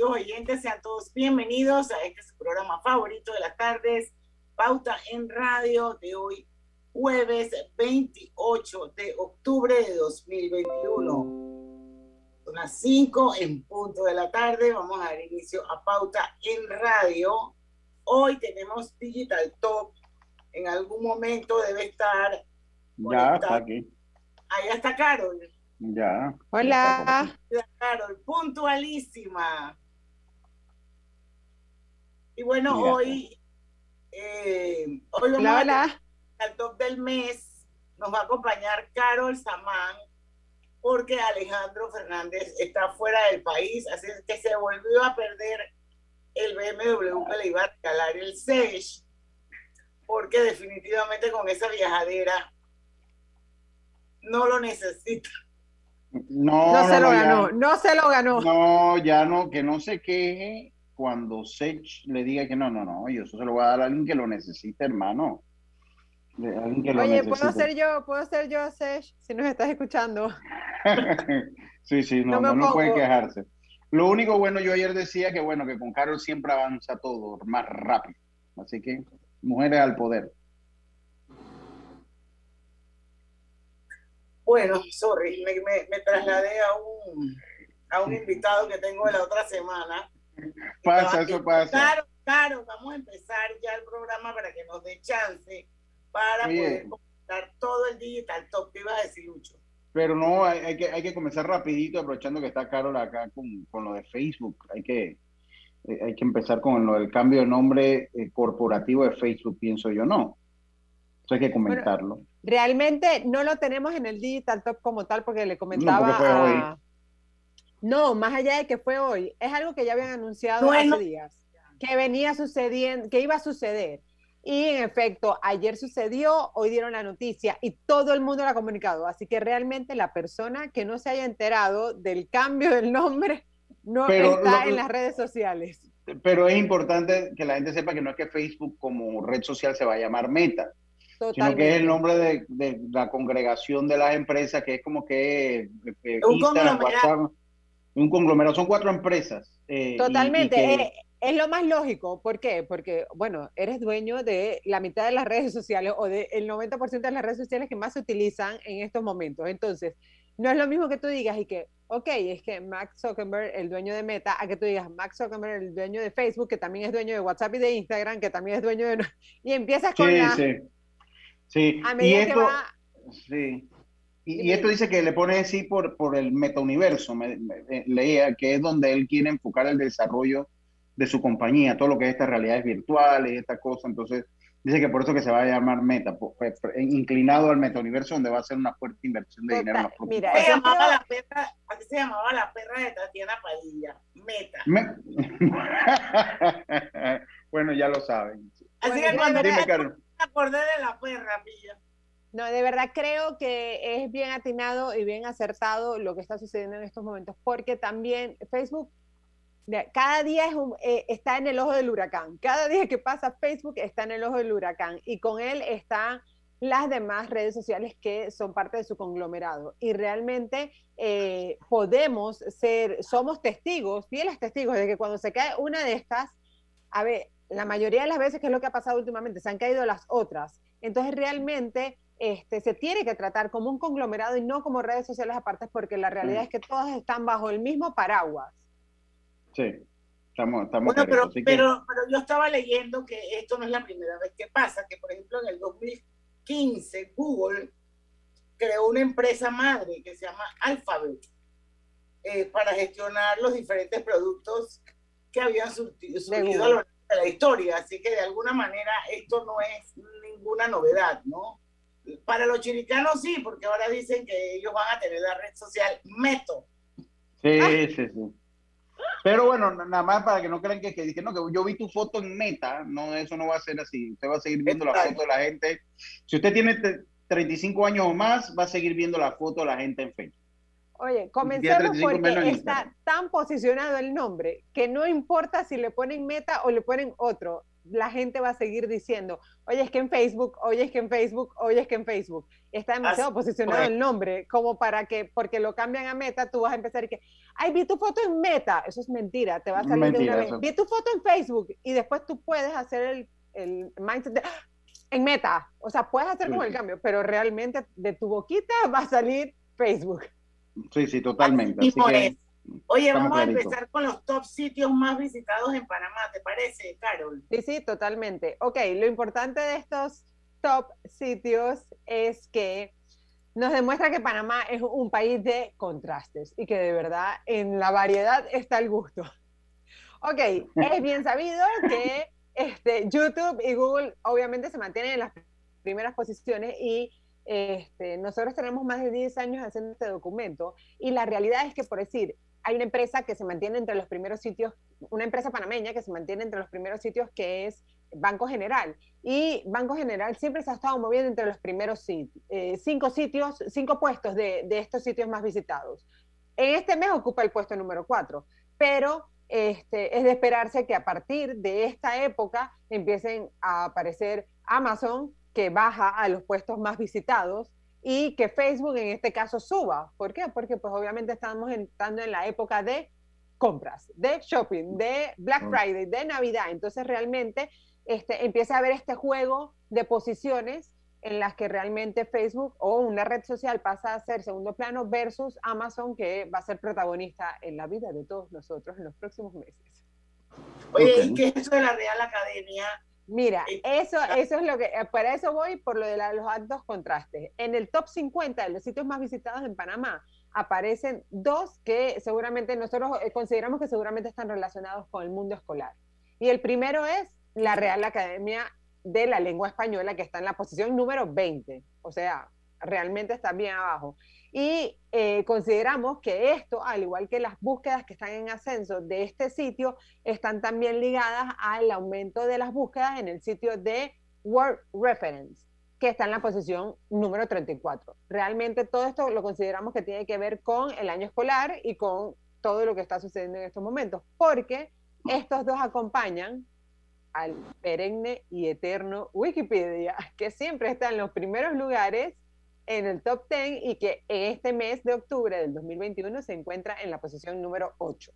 Amigos oyentes, sean todos bienvenidos a este programa favorito de las tardes, Pauta en Radio de hoy, jueves 28 de octubre de 2021. Son las 5 en punto de la tarde, vamos a dar inicio a Pauta en Radio. Hoy tenemos Digital Top, en algún momento debe estar... Ya, está aquí. Ahí está Carol. Ya. Hola. Carol, puntualísima. Y bueno, hoy, eh, hoy vamos a al top del mes. Nos va a acompañar Carol Samán, porque Alejandro Fernández está fuera del país, así que se volvió a perder el BMW que le iba a escalar el SESH, porque definitivamente con esa viajadera no lo necesita. No, no, se lo ganó, no se lo ganó. No, ya no, que no se queje cuando Sech le diga que no, no, no, yo eso se lo voy a dar a alguien que lo necesite, hermano. Oye, ¿puedo ser yo, puedo ser yo, Sech, si nos estás escuchando? sí, sí, no, no, no, puede quejarse. Lo único bueno, yo ayer decía que bueno, que con Carol siempre avanza todo más rápido. Así que, mujeres al poder. Bueno, sorry, me, trasladé a un, a un invitado que tengo de la otra semana. Pasa, eso pasa. Claro, claro, vamos a empezar ya el programa para que nos dé chance para poder comentar todo el digital top. ¿Qué iba a decir, Lucho? Pero no, hay, que, hay que comenzar rapidito, aprovechando que está Carol acá con, con lo de Facebook. Hay que, eh, hay que empezar con lo del cambio de nombre eh, corporativo de Facebook, pienso yo, ¿no? Eso hay que comentarlo. Realmente no lo tenemos en el Digital Top como tal, porque le comentaba. No, más allá de que fue hoy, es algo que ya habían anunciado hace días, que venía sucediendo, que iba a suceder. Y en efecto, ayer sucedió, hoy dieron la noticia y todo el mundo lo ha comunicado. Así que realmente la persona que no se haya enterado del cambio del nombre no está en las redes sociales. Pero es importante que la gente sepa que no es que Facebook como red social se va a llamar Meta sino que es el nombre de, la congregación de las empresas, que es como que eh, un conglomerado. Un conglomerado, son cuatro empresas. Eh, Totalmente, es, lo más lógico, ¿por qué? Porque, bueno, eres dueño de la mitad de las redes sociales o del 90% de las redes sociales que más se utilizan en estos momentos. Entonces, no es lo mismo que tú digas y que, ok, es que Max Zuckerberg, el dueño de Meta, a que tú digas Max Zuckerberg, el dueño de Facebook, que también es dueño de WhatsApp y de Instagram, que también es dueño de... Y empiezas con la... Sí, y esto, sí. Y, esto dice que le pone así por, por el metauniverso, me, leía, que es donde él quiere enfocar el desarrollo de su compañía, todo lo que es estas realidades virtuales y esta cosa. Entonces, dice que por eso que se va a llamar Meta, inclinado al metauniverso, donde va a ser una fuerte inversión de dinero en Mira, se llamaba la perra, así se llamaba la perra de Tatiana Padilla, Meta. bueno, ya lo saben. Así que cuando dime, acordé de la perra, pilla. No, de verdad creo que es bien atinado y bien acertado lo que está sucediendo en estos momentos, porque también Facebook cada día eh, está en el ojo del huracán. Cada día que pasa Facebook está en el ojo del huracán y con él están las demás redes sociales que son parte de su conglomerado. Y realmente eh, podemos ser, somos testigos, fieles testigos de que cuando se cae una de estas, a ver, la mayoría de las veces, que es lo que ha pasado últimamente, se han caído las otras. Entonces, realmente este, se tiene que tratar como un conglomerado y no como redes sociales aparte, porque la realidad mm. es que todas están bajo el mismo paraguas. Sí, estamos, estamos bueno, pero, pero, pero, yo estaba leyendo que esto no es la primera vez que pasa, que por ejemplo en el 2015 Google creó una empresa madre que se llama Alphabet. eh, para gestionar los diferentes productos que habían surgido a lo largo de la historia. Así que de alguna manera esto no es ninguna novedad, ¿no? Para los chiricanos sí, porque ahora dicen que ellos van a tener la red social Meto. Sí, sí, sí. Pero bueno, nada más para que no crean que, que, no, que yo vi tu foto en Meta, no, eso no va a ser así. Usted va a seguir viendo la foto de la gente. Si usted tiene 35 años o más, va a seguir viendo la foto de la gente en Facebook. Oye, comencemos porque está tan posicionado el nombre que no importa si le ponen meta o le ponen otro, la gente va a seguir diciendo, oye, es que en Facebook, oye, es que en Facebook, oye, es que en Facebook. Está demasiado posicionado el nombre como para que, porque lo cambian a meta, tú vas a empezar y que, ay, vi tu foto en meta. Eso es mentira, te va a salir de una vez. Vi tu foto en Facebook y después tú puedes hacer el, el mindset de, ¡Ah! en meta. O sea, puedes hacer como el cambio, pero realmente de tu boquita va a salir Facebook. Sí, sí, totalmente. Oye, vamos a empezar con los top sitios más visitados en Panamá, ¿te parece, Carol? Sí, sí, totalmente. Ok, lo importante de estos top sitios es que nos demuestra que Panamá es un país de contrastes y que de verdad en la variedad está el gusto. Ok, es bien sabido que este, YouTube y Google obviamente se mantienen en las primeras posiciones y este, nosotros tenemos más de 10 años haciendo este documento y la realidad es que, por decir, hay una empresa que se mantiene entre los primeros sitios, una empresa panameña que se mantiene entre los primeros sitios que es Banco General. Y Banco General siempre se ha estado moviendo entre los primeros eh, cinco sitios, cinco puestos de, de, estos sitios más visitados. En este mes ocupa el puesto número cuatro, pero este, es de esperarse que a partir de esta época empiecen a aparecer Amazon, que baja a los puestos más visitados y que Facebook en este caso suba. ¿Por qué? Porque pues obviamente estamos entrando en la época de compras, de shopping, de Black Friday, de Navidad. Entonces realmente este, empieza a haber este juego de posiciones en las que realmente Facebook o una red social pasa a ser segundo plano versus Amazon que va a ser protagonista en la vida de todos nosotros en los próximos meses. Oye, ¿y qué es eso de la Real Academia Mira, eso, eso es lo que, eh, para eso voy por lo de los altos contrastes. En el top 50 de los sitios más visitados en Panamá aparecen dos que seguramente nosotros eh, consideramos que seguramente están relacionados con el mundo escolar. Y el primero es la Real Academia de la Lengua Española, que está en la posición número 20. O sea, realmente está bien abajo. Y eh, consideramos que esto, al igual que las búsquedas que están en ascenso de este sitio, están también ligadas al aumento de las búsquedas en el sitio de Word Reference, que está en la posición número 34. Realmente todo esto lo consideramos que tiene que ver con el año escolar y con todo lo que está sucediendo en estos momentos, porque estos dos acompañan al perenne y eterno Wikipedia, que siempre está en los primeros lugares en el top 10 y que en este mes de octubre del 2021 se encuentra en la posición número 8.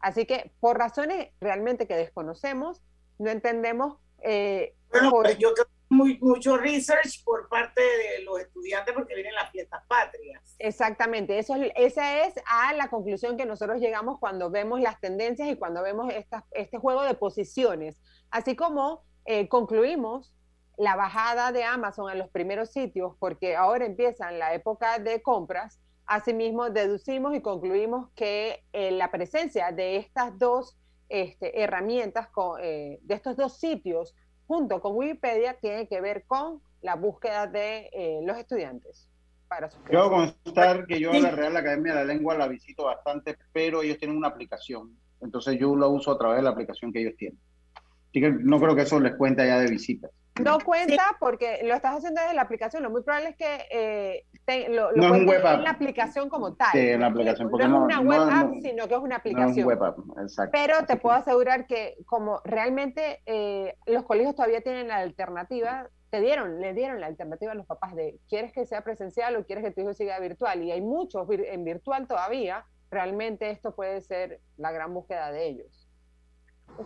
Así que por razones realmente que desconocemos, no entendemos... Eh, bueno, pues yo creo muy, mucho research por parte de los estudiantes porque vienen las fiestas patrias. Exactamente, eso esa es a la conclusión que nosotros llegamos cuando vemos las tendencias y cuando vemos este juego de posiciones. Así como eh, concluimos la bajada de Amazon a los primeros sitios, porque ahora empieza la época de compras, asimismo deducimos y concluimos que eh, la presencia de estas dos este, herramientas, eh, de estos dos sitios, junto con Wikipedia, tiene que ver con la búsqueda de eh, los estudiantes. Para Quiero constar que yo a la Real Academia de la Lengua la visito bastante, pero ellos tienen una aplicación. Entonces yo la uso a través de la aplicación que ellos tienen. Así que no creo que eso les cuente ya de visitas. No cuenta porque lo estás haciendo desde la aplicación. Lo muy probable es que eh, lo, no es un web en la aplicación como tal. Sí, en la aplicación. Porque no, es una web app, sino que es una aplicación. No es un web app, exacto. Pero te puedo asegurar que como realmente eh, los colegios todavía tienen la alternativa, te dieron, le dieron la alternativa a los papás de ¿quieres que sea presencial o quieres que tu hijo siga virtual? Y hay muchos en virtual todavía. Realmente esto puede ser la gran búsqueda de ellos.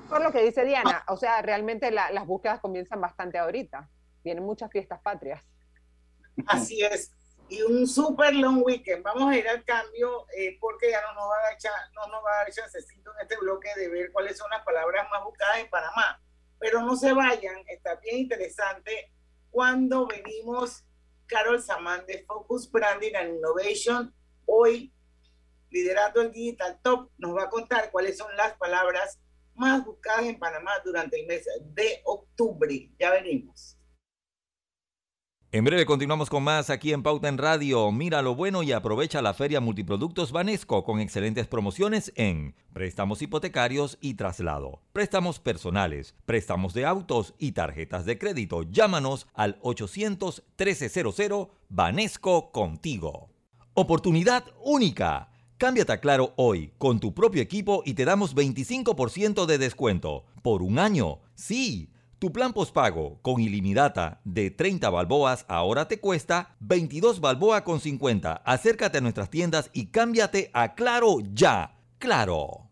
Por lo que dice Diana, o sea, realmente las búsquedas comienzan bastante ahorita. Vienen muchas fiestas patrias. Así es. Y un super long weekend. Vamos a ir al cambio eh, porque ya no nos va a dar, no nos va a dar chancecito en este bloque de ver cuáles son las palabras más buscadas en Panamá. Pero no se vayan, está bien interesante. Cuando venimos, Carol Samán de Focus Branding and Innovation, hoy liderando el Digital Top, nos va a contar cuáles son las palabras más buscadas en Panamá durante el mes de octubre. Ya venimos. En breve continuamos con más aquí en Pauta en Radio. Mira lo bueno y aprovecha la feria Multiproductos Banesco con excelentes promociones en préstamos hipotecarios y traslado, préstamos personales, préstamos de autos y tarjetas de crédito. Llámanos al 800 1300 Banesco contigo. Oportunidad única. Cámbiate a Claro hoy con tu propio equipo y te damos 25% de descuento por un año. Sí tu plan postpago con ilimitada de 30 balboas ahora te cuesta 22 balboa con 50. Acércate a nuestras tiendas y cámbiate a Claro ya. Claro.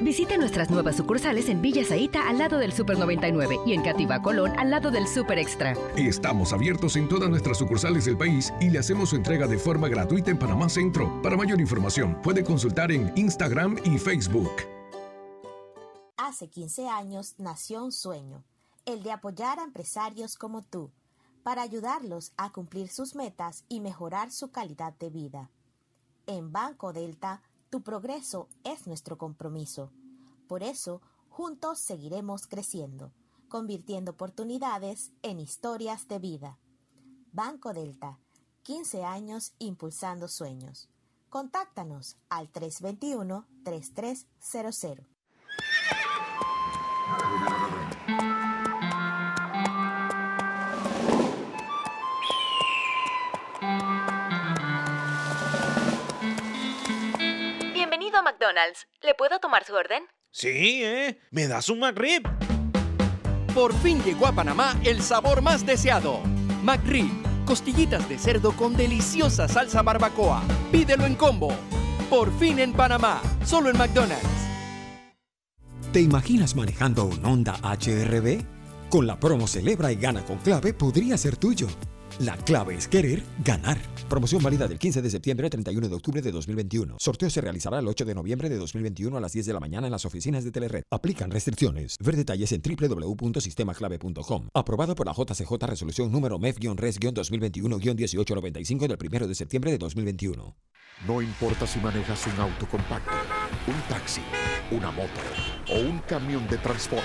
Visite nuestras nuevas sucursales en Villa Zaita al lado del Super 99 y en Cativa Colón al lado del Super Extra. Estamos abiertos en todas nuestras sucursales del país y le hacemos su entrega de forma gratuita en Panamá Centro. Para mayor información, puede consultar en Instagram y Facebook. Hace 15 años nació un sueño, el de apoyar a empresarios como tú, para ayudarlos a cumplir sus metas y mejorar su calidad de vida. En Banco Delta, tu progreso es nuestro compromiso. Por eso, juntos seguiremos creciendo, convirtiendo oportunidades en historias de vida. Banco Delta, 15 años impulsando sueños. Contáctanos al 321-3300. McDonald's. ¿Le puedo tomar su orden? Sí, ¿eh? ¿Me das un McRib? Por fin llegó a Panamá el sabor más deseado. McRib. Costillitas de cerdo con deliciosa salsa barbacoa. Pídelo en combo. Por fin en Panamá. Solo en McDonald's. ¿Te imaginas manejando un Honda HRB? Con la promo Celebra y Gana con Clave podría ser tuyo. La clave es querer ganar. Promoción válida del 15 de septiembre al 31 de octubre de 2021. Sorteo se realizará el 8 de noviembre de 2021 a las 10 de la mañana en las oficinas de Telered. Aplican restricciones. Ver detalles en www.sistemaclave.com. Aprobado por la JCJ Resolución número MEF-RES-2021-1895 del 1 de septiembre de 2021. No importa si manejas un auto compacto, un taxi, una moto o un camión de transporte.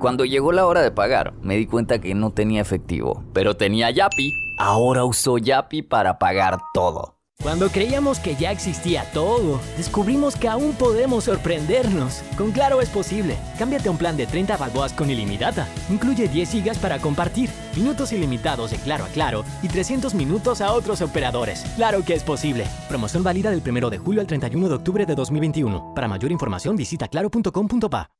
Cuando llegó la hora de pagar, me di cuenta que no tenía efectivo, pero tenía Yapi. Ahora uso Yapi para pagar todo. Cuando creíamos que ya existía todo, descubrimos que aún podemos sorprendernos. Con Claro es posible. Cámbiate a un plan de 30 balboas con ilimitada. Incluye 10 gigas para compartir, minutos ilimitados de Claro a Claro y 300 minutos a otros operadores. Claro que es posible. Promoción válida del 1 de julio al 31 de octubre de 2021. Para mayor información visita claro.com.pa.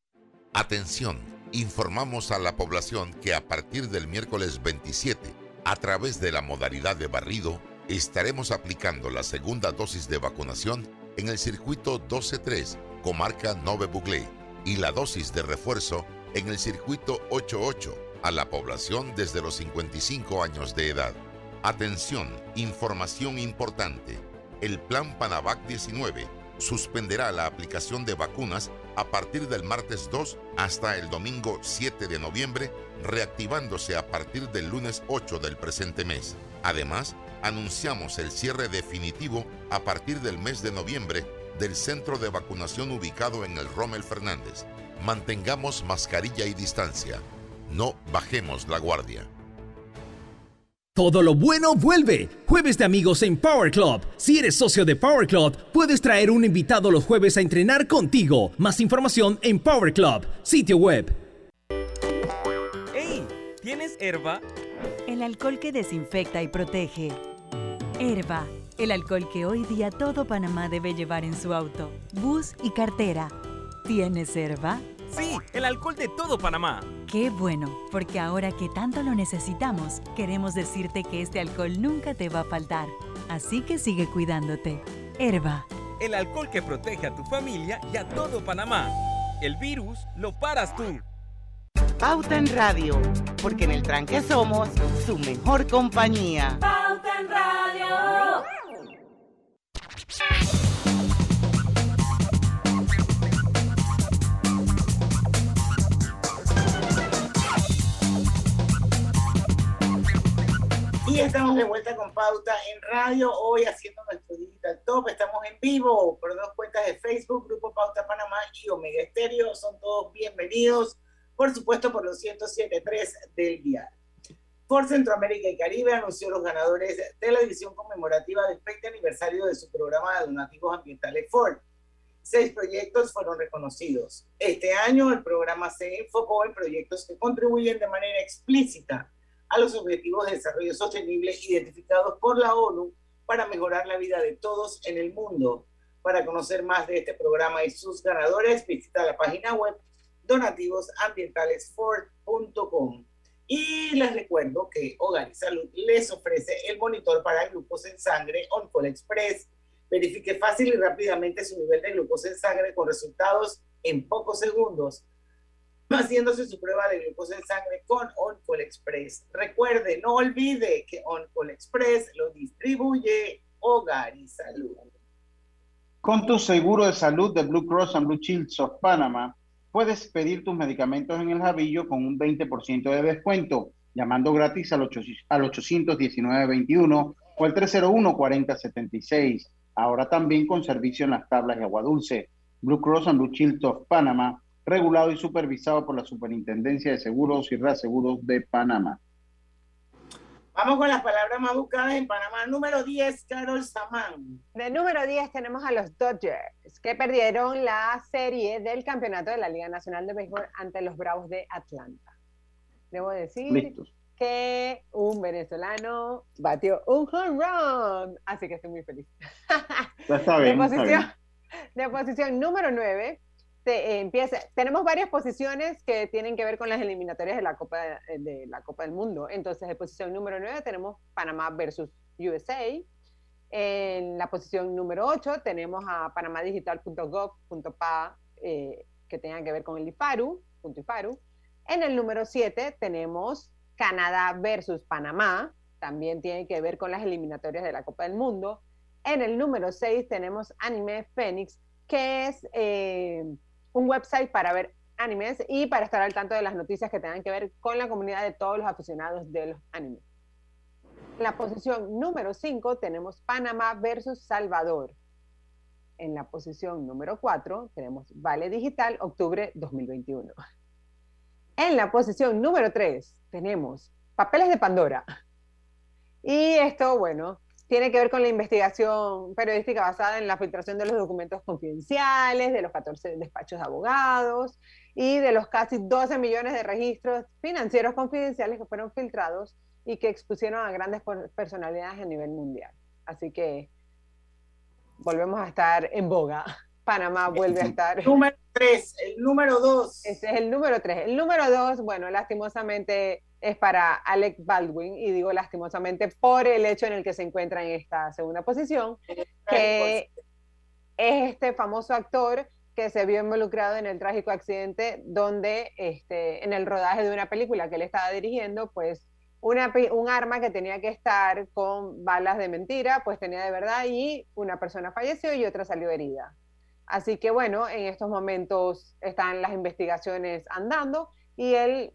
Atención, informamos a la población que a partir del miércoles 27, a través de la modalidad de barrido, estaremos aplicando la segunda dosis de vacunación en el circuito 12-3, comarca Nove Buglé, y la dosis de refuerzo en el circuito 8-8 a la población desde los 55 años de edad. Atención, información importante. El plan Panavac 19 suspenderá la aplicación de vacunas a partir del martes 2 hasta el domingo 7 de noviembre, reactivándose a partir del lunes 8 del presente mes. Además, anunciamos el cierre definitivo a partir del mes de noviembre del centro de vacunación ubicado en el Rommel Fernández. Mantengamos mascarilla y distancia. No bajemos la guardia. Todo lo bueno vuelve. Jueves de amigos en Power Club. Si eres socio de Power Club, puedes traer un invitado los jueves a entrenar contigo. Más información en Power Club, sitio web. ¡Hey! ¿Tienes herba? El alcohol que desinfecta y protege. Herba, el alcohol que hoy día todo Panamá debe llevar en su auto, bus y cartera. ¿Tienes herba? Sí, el alcohol de todo Panamá. Qué bueno, porque ahora que tanto lo necesitamos, queremos decirte que este alcohol nunca te va a faltar. Así que sigue cuidándote. Herba. El alcohol que protege a tu familia y a todo Panamá. El virus lo paras tú. Pauta en Radio, porque en el tranque somos su mejor compañía. Y estamos de vuelta con Pauta en Radio, hoy haciendo nuestro Digital Top. Estamos en vivo por dos cuentas de Facebook, Grupo Pauta Panamá y Omega Estéreo. Son todos bienvenidos, por supuesto, por los 107.3 del dial. Por Centroamérica y Caribe anunció los ganadores de la edición conmemorativa del 20 aniversario de su programa de donativos ambientales Ford. Seis proyectos fueron reconocidos. Este año el programa se enfocó en proyectos que contribuyen de manera explícita a los objetivos de desarrollo sostenible identificados por la ONU para mejorar la vida de todos en el mundo. Para conocer más de este programa y sus ganadores, visita la página web donativosambientalesford.com. Y les recuerdo que Hogar y Salud les ofrece el monitor para glucosa en sangre OnCall Express. Verifique fácil y rápidamente su nivel de glucosa en sangre con resultados en pocos segundos haciéndose su prueba de glucosa en sangre con OnCall Express. Recuerde, no olvide que OnCall Express lo distribuye Hogar y Salud. Con tu seguro de salud de Blue Cross and Blue Shield of Panama, puedes pedir tus medicamentos en el Javillo con un 20% de descuento, llamando gratis al, 819-21 o al 301-4076. Ahora también con servicio en las tablas de agua dulce. Blue Cross and Blue Shield of Panama regulado y supervisado por la Superintendencia de Seguros y Reaseguros de Panamá. Vamos con las palabras más buscadas en Panamá. Número 10, Carol Samán. De número 10 tenemos a los Dodgers, que perdieron la serie del campeonato de la Liga Nacional de Béisbol ante los Bravos de Atlanta. Debo decir que un venezolano batió un home run, así que estoy muy feliz. está bien, de, posición, está bien. de posición número 9 eh, empieza, tenemos varias posiciones que tienen que ver con las eliminatorias de la Copa, de, de la Copa del Mundo. Entonces, en posición número 9 tenemos Panamá versus USA. En la posición número 8 tenemos a panamadigital.gov.pa eh, que tengan que ver con el IFARU, punto IFARU. En el número 7 tenemos Canadá versus Panamá, también tiene que ver con las eliminatorias de la Copa del Mundo. En el número 6 tenemos Anime Phoenix, que es eh, un website para ver animes y para estar al tanto de las noticias que tengan que ver con la comunidad de todos los aficionados de los animes. En la posición número 5 tenemos Panamá versus Salvador. En la posición número 4 tenemos Vale Digital, octubre 2021. En la posición número 3 tenemos Papeles de Pandora. Y esto, bueno, tiene que ver con la investigación periodística basada en la filtración de los documentos confidenciales, de los 14 despachos de abogados y de los casi 12 millones de registros financieros confidenciales que fueron filtrados y que expusieron a grandes personalidades a nivel mundial. Así que volvemos a estar en boga. Panamá vuelve a estar. Número 3, el número 2. Este es el número 3. El número 2, bueno, lastimosamente es para Alec Baldwin, y digo lastimosamente por el hecho en el que se encuentra en esta segunda posición, que es este famoso actor que se vio involucrado en el trágico accidente donde este, en el rodaje de una película que él estaba dirigiendo, pues una, un arma que tenía que estar con balas de mentira, pues tenía de verdad y una persona falleció y otra salió herida. Así que bueno, en estos momentos están las investigaciones andando y él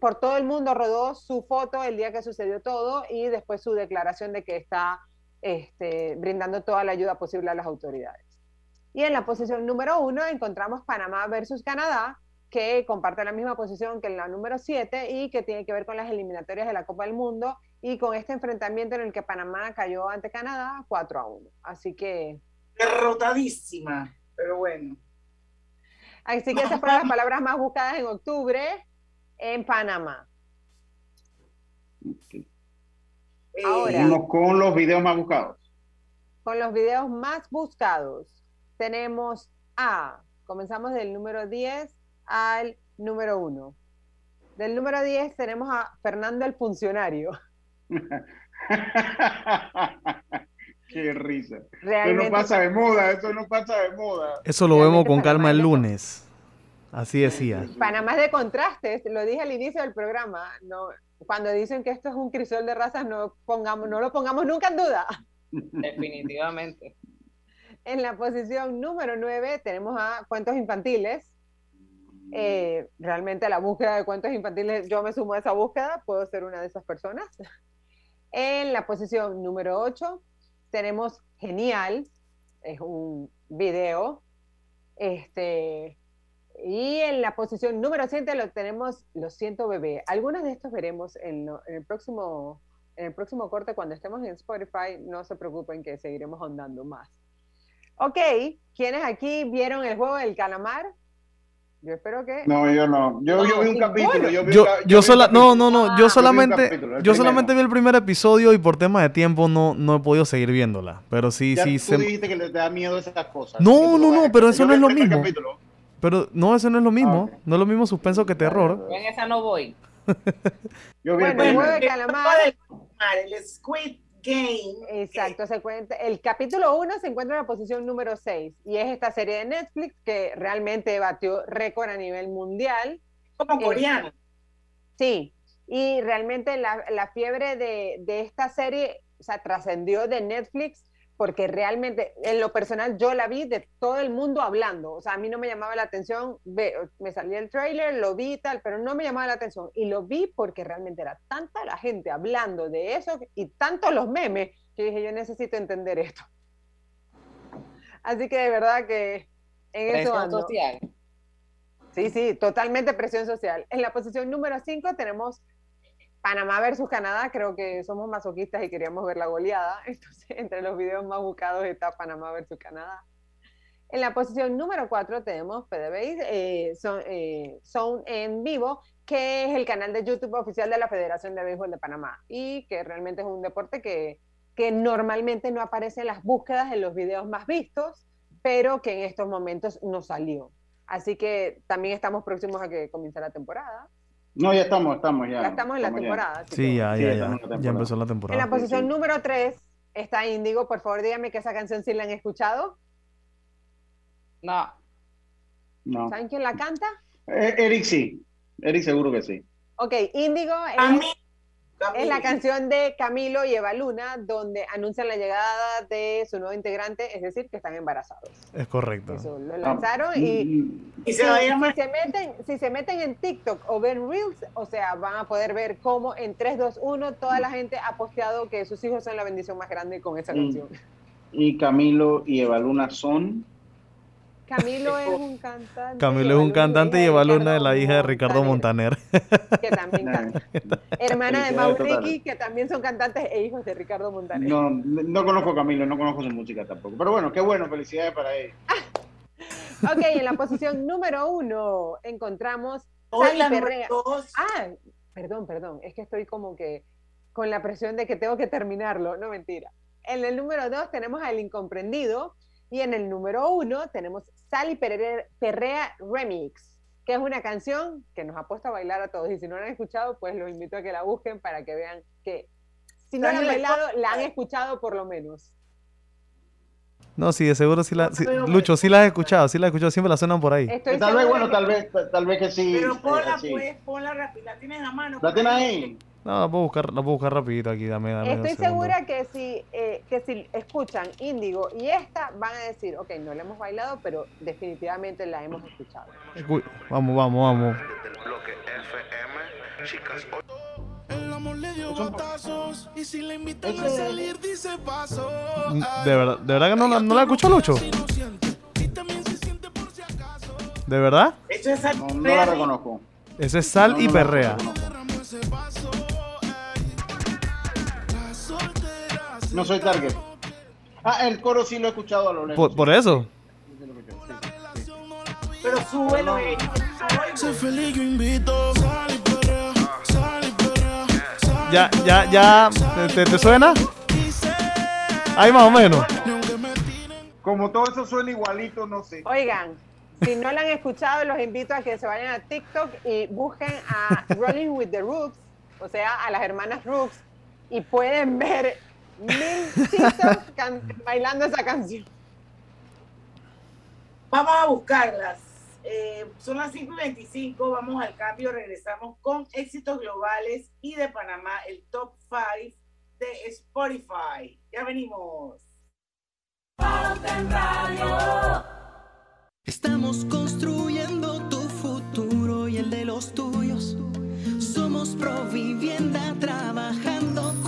por todo el mundo rodó su foto el día que sucedió todo y después su declaración de que está este, brindando toda la ayuda posible a las autoridades. Y en la posición número uno encontramos Panamá versus Canadá, que comparte la misma posición que en la número 7 y que tiene que ver con las eliminatorias de la Copa del Mundo y con este enfrentamiento en el que Panamá cayó ante Canadá 4 a 1. Así que... Derrotadísima, pero bueno. Así que esas fueron las palabras más buscadas en octubre en Panamá. Ahora, con los videos más buscados. Con los videos más buscados tenemos a, comenzamos del número 10 al número 1. Del número 10 tenemos a Fernando el funcionario. Qué risa. Eso no pasa de moda, eso no pasa de moda. Eso lo vemos con calma el lunes. Así decía. Panamá de contrastes, lo dije al inicio del programa, no, cuando dicen que esto es un crisol de razas, no, pongamos, no lo pongamos nunca en duda. Definitivamente. En la posición número 9 tenemos a cuentos infantiles. Eh, realmente la búsqueda de cuentos infantiles, yo me sumo a esa búsqueda, puedo ser una de esas personas. En la posición número 8 tenemos Genial, es un video. Este, y en la posición número 7 lo tenemos Lo siento bebé. Algunos de estos veremos en, el próximo en el próximo corte cuando estemos en Spotify. No se preocupen que seguiremos ahondando más. Ok, ¿quiénes aquí vieron el juego del calamar? Yo espero que. No, yo no. Yo, vi un capítulo. Yo, vi yo, no, no, no. Yo solamente, yo, solamente vi el primer episodio y por tema de tiempo no, no he podido seguir viéndola. Pero sí, sí. Tú dijiste que le da miedo esas cosas. No, no, no, pero eso no es lo mismo. Pero no, eso no es lo mismo. Ah, no es lo mismo suspenso que terror. en esa no voy. yo vi bueno, el juego de calamar. El Squid Game. Exacto, se cuenta, el capítulo 1 se encuentra en la posición número 6 y es esta serie de Netflix que realmente batió récord a nivel mundial. Como eh, coreano. sí, y realmente la, la fiebre de, de, esta serie, o sea, trascendió de Netflix porque realmente, en lo personal, yo la vi de todo el mundo hablando. O sea, a mí no me llamaba la atención, me salía el trailer, lo vi y tal, pero no me llamaba la atención. Y lo vi porque realmente era tanta la gente hablando de eso y tantos los memes que dije, yo necesito entender esto. Así que de verdad que en presión eso social. Sí, sí, totalmente presión social. En la posición número 5 tenemos Panamá versus Canadá, creo que somos masoquistas y queríamos ver la goleada. Entonces, entre los videos más buscados está Panamá versus Canadá. En la posición número 4 tenemos PDB, eh, son, eh, en vivo, que es el canal de YouTube oficial de la Federación de Béisbol de Panamá y que realmente es un deporte que, que normalmente no aparece en las búsquedas en los videos más vistos, pero que en estos momentos no salió. Así que también estamos próximos a que comience la temporada. No, ya estamos, estamos ya. Ya estamos en la temporada. Sí, ya, ya, ya. Ya empezó la temporada. En la posición número 3 está Índigo. Por favor, dígame que esa canción sí la han escuchado. No. no. ¿Saben quién la canta? Eh, Eric sí. Eric seguro que sí. Ok, Índigo es, es la canción de Camilo y Eva Luna, donde anuncian la llegada de su nuevo integrante, es decir, que están embarazados. Es correcto. Eso, lo lanzaron y, si, se meten, si se meten en TikTok o ven Reels, o sea, van a poder ver cómo en 3, 2, 1 toda la gente ha posteado que sus hijos son la bendición más grande con esa canción. Y Camilo y Eva Luna son Camilo es un cantante. Camilo es un cantante y Eva Luna es la hija de Ricardo Montaner. Que también canta. Hermana de Mauricio, que también son cantantes e hijos de Ricardo Montaner. No, no conozco a Camilo, no conozco su música tampoco. Pero bueno, qué bueno, felicidades para él. ok, en la posición número uno encontramos Sally Perrea. Ah, perdón, perdón, es que estoy como que con la presión de que tengo que terminarlo, no mentira. En el número dos tenemos al incomprendido, y en el número uno tenemos Sally Perrea Remix, que es una canción que nos ha puesto a bailar a todos. Y si no la han escuchado, pues los invito a que la busquen para que vean que si no la han bailado, la han escuchado por lo menos. No, sí, de seguro sí la. Lucho, sí la has escuchado, sí la has escuchado, siempre la suenan por ahí. tal vez, bueno, tal vez, tal vez que sí. Pero ponla, pues, ponla rápido, la tienes en la mano. ¿La tienes ahí? No, la puedo buscar, la puedo buscar rapidito aquí, dame, dame Estoy segura que si, eh, que si escuchan Índigo y esta, van a decir, ok, no la hemos bailado, pero definitivamente la hemos escuchado. vamos, vamos, vamos. De verdad, de verdad que no, la, no la escuchó Lucho. ¿De verdad? Eso es no, no la reconozco. Ese es sal y perrea. No soy target. Ah, el coro sí lo he escuchado a lo lejos. Por, eso. Pero súbelo, eh. feliz, yo invito. Ya, ya, ya. ¿Te, te suena? Ahí más o menos. Como todo eso suena igualito, no sé. Oigan, si no lo han escuchado, los invito a que se vayan a TikTok y busquen a Rolling with the Rooks, o sea, a las hermanas Rooks, y pueden ver mil TikToks bailando esa canción. Vamos a buscarlas. Eh, son las 5 y 25, vamos al cambio, regresamos con éxitos globales y de Panamá, el top 5 de Spotify. Ya venimos. Estamos construyendo tu futuro y el de los tuyos. Somos Provivienda trabajando con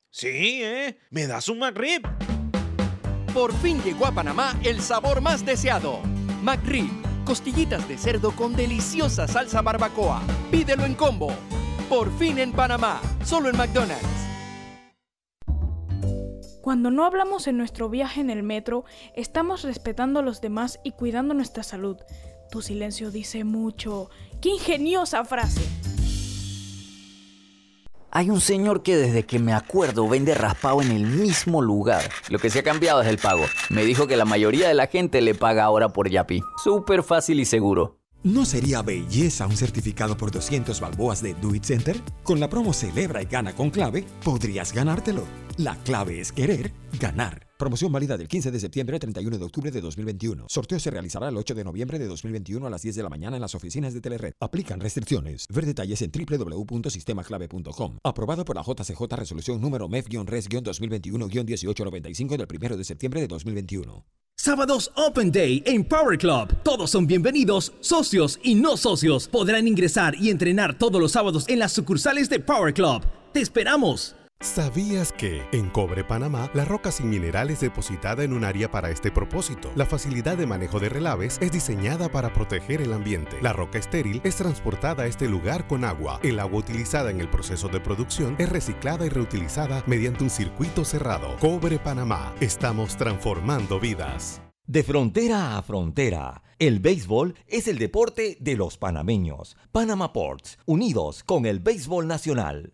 Sí, ¿eh? ¿Me das un McRib? Por fin llegó a Panamá el sabor más deseado. McRib. Costillitas de cerdo con deliciosa salsa barbacoa. Pídelo en combo. Por fin en Panamá. Solo en McDonald's. Cuando no hablamos en nuestro viaje en el metro, estamos respetando a los demás y cuidando nuestra salud. Tu silencio dice mucho. ¡Qué ingeniosa frase! Hay un señor que desde que me acuerdo vende raspado en el mismo lugar. Lo que se ha cambiado es el pago. Me dijo que la mayoría de la gente le paga ahora por Yapi. Súper fácil y seguro. ¿No sería belleza un certificado por 200 balboas de Do It Center? Con la promo Celebra y Gana con Clave, podrías ganártelo. La clave es querer ganar. Promoción válida del 15 de septiembre al 31 de octubre de 2021. Sorteo se realizará el 8 de noviembre de 2021 a las 10 de la mañana en las oficinas de Telered. Aplican restricciones. Ver detalles en www.sistemaclave.com. Aprobado por la JCJ Resolución número MEF-RES-2021-1895 del 1 de septiembre de 2021. Sábados Open Day en Power Club. Todos son bienvenidos, socios y no socios. Podrán ingresar y entrenar todos los sábados en las sucursales de Power Club. ¡Te esperamos! ¿Sabías que en Cobre Panamá la roca sin mineral es depositada en un área para este propósito? La facilidad de manejo de relaves es diseñada para proteger el ambiente. La roca estéril es transportada a este lugar con agua. El agua utilizada en el proceso de producción es reciclada y reutilizada mediante un circuito cerrado. Cobre Panamá. Estamos transformando vidas. De frontera a frontera, el béisbol es el deporte de los panameños. Panama Ports, unidos con el béisbol nacional.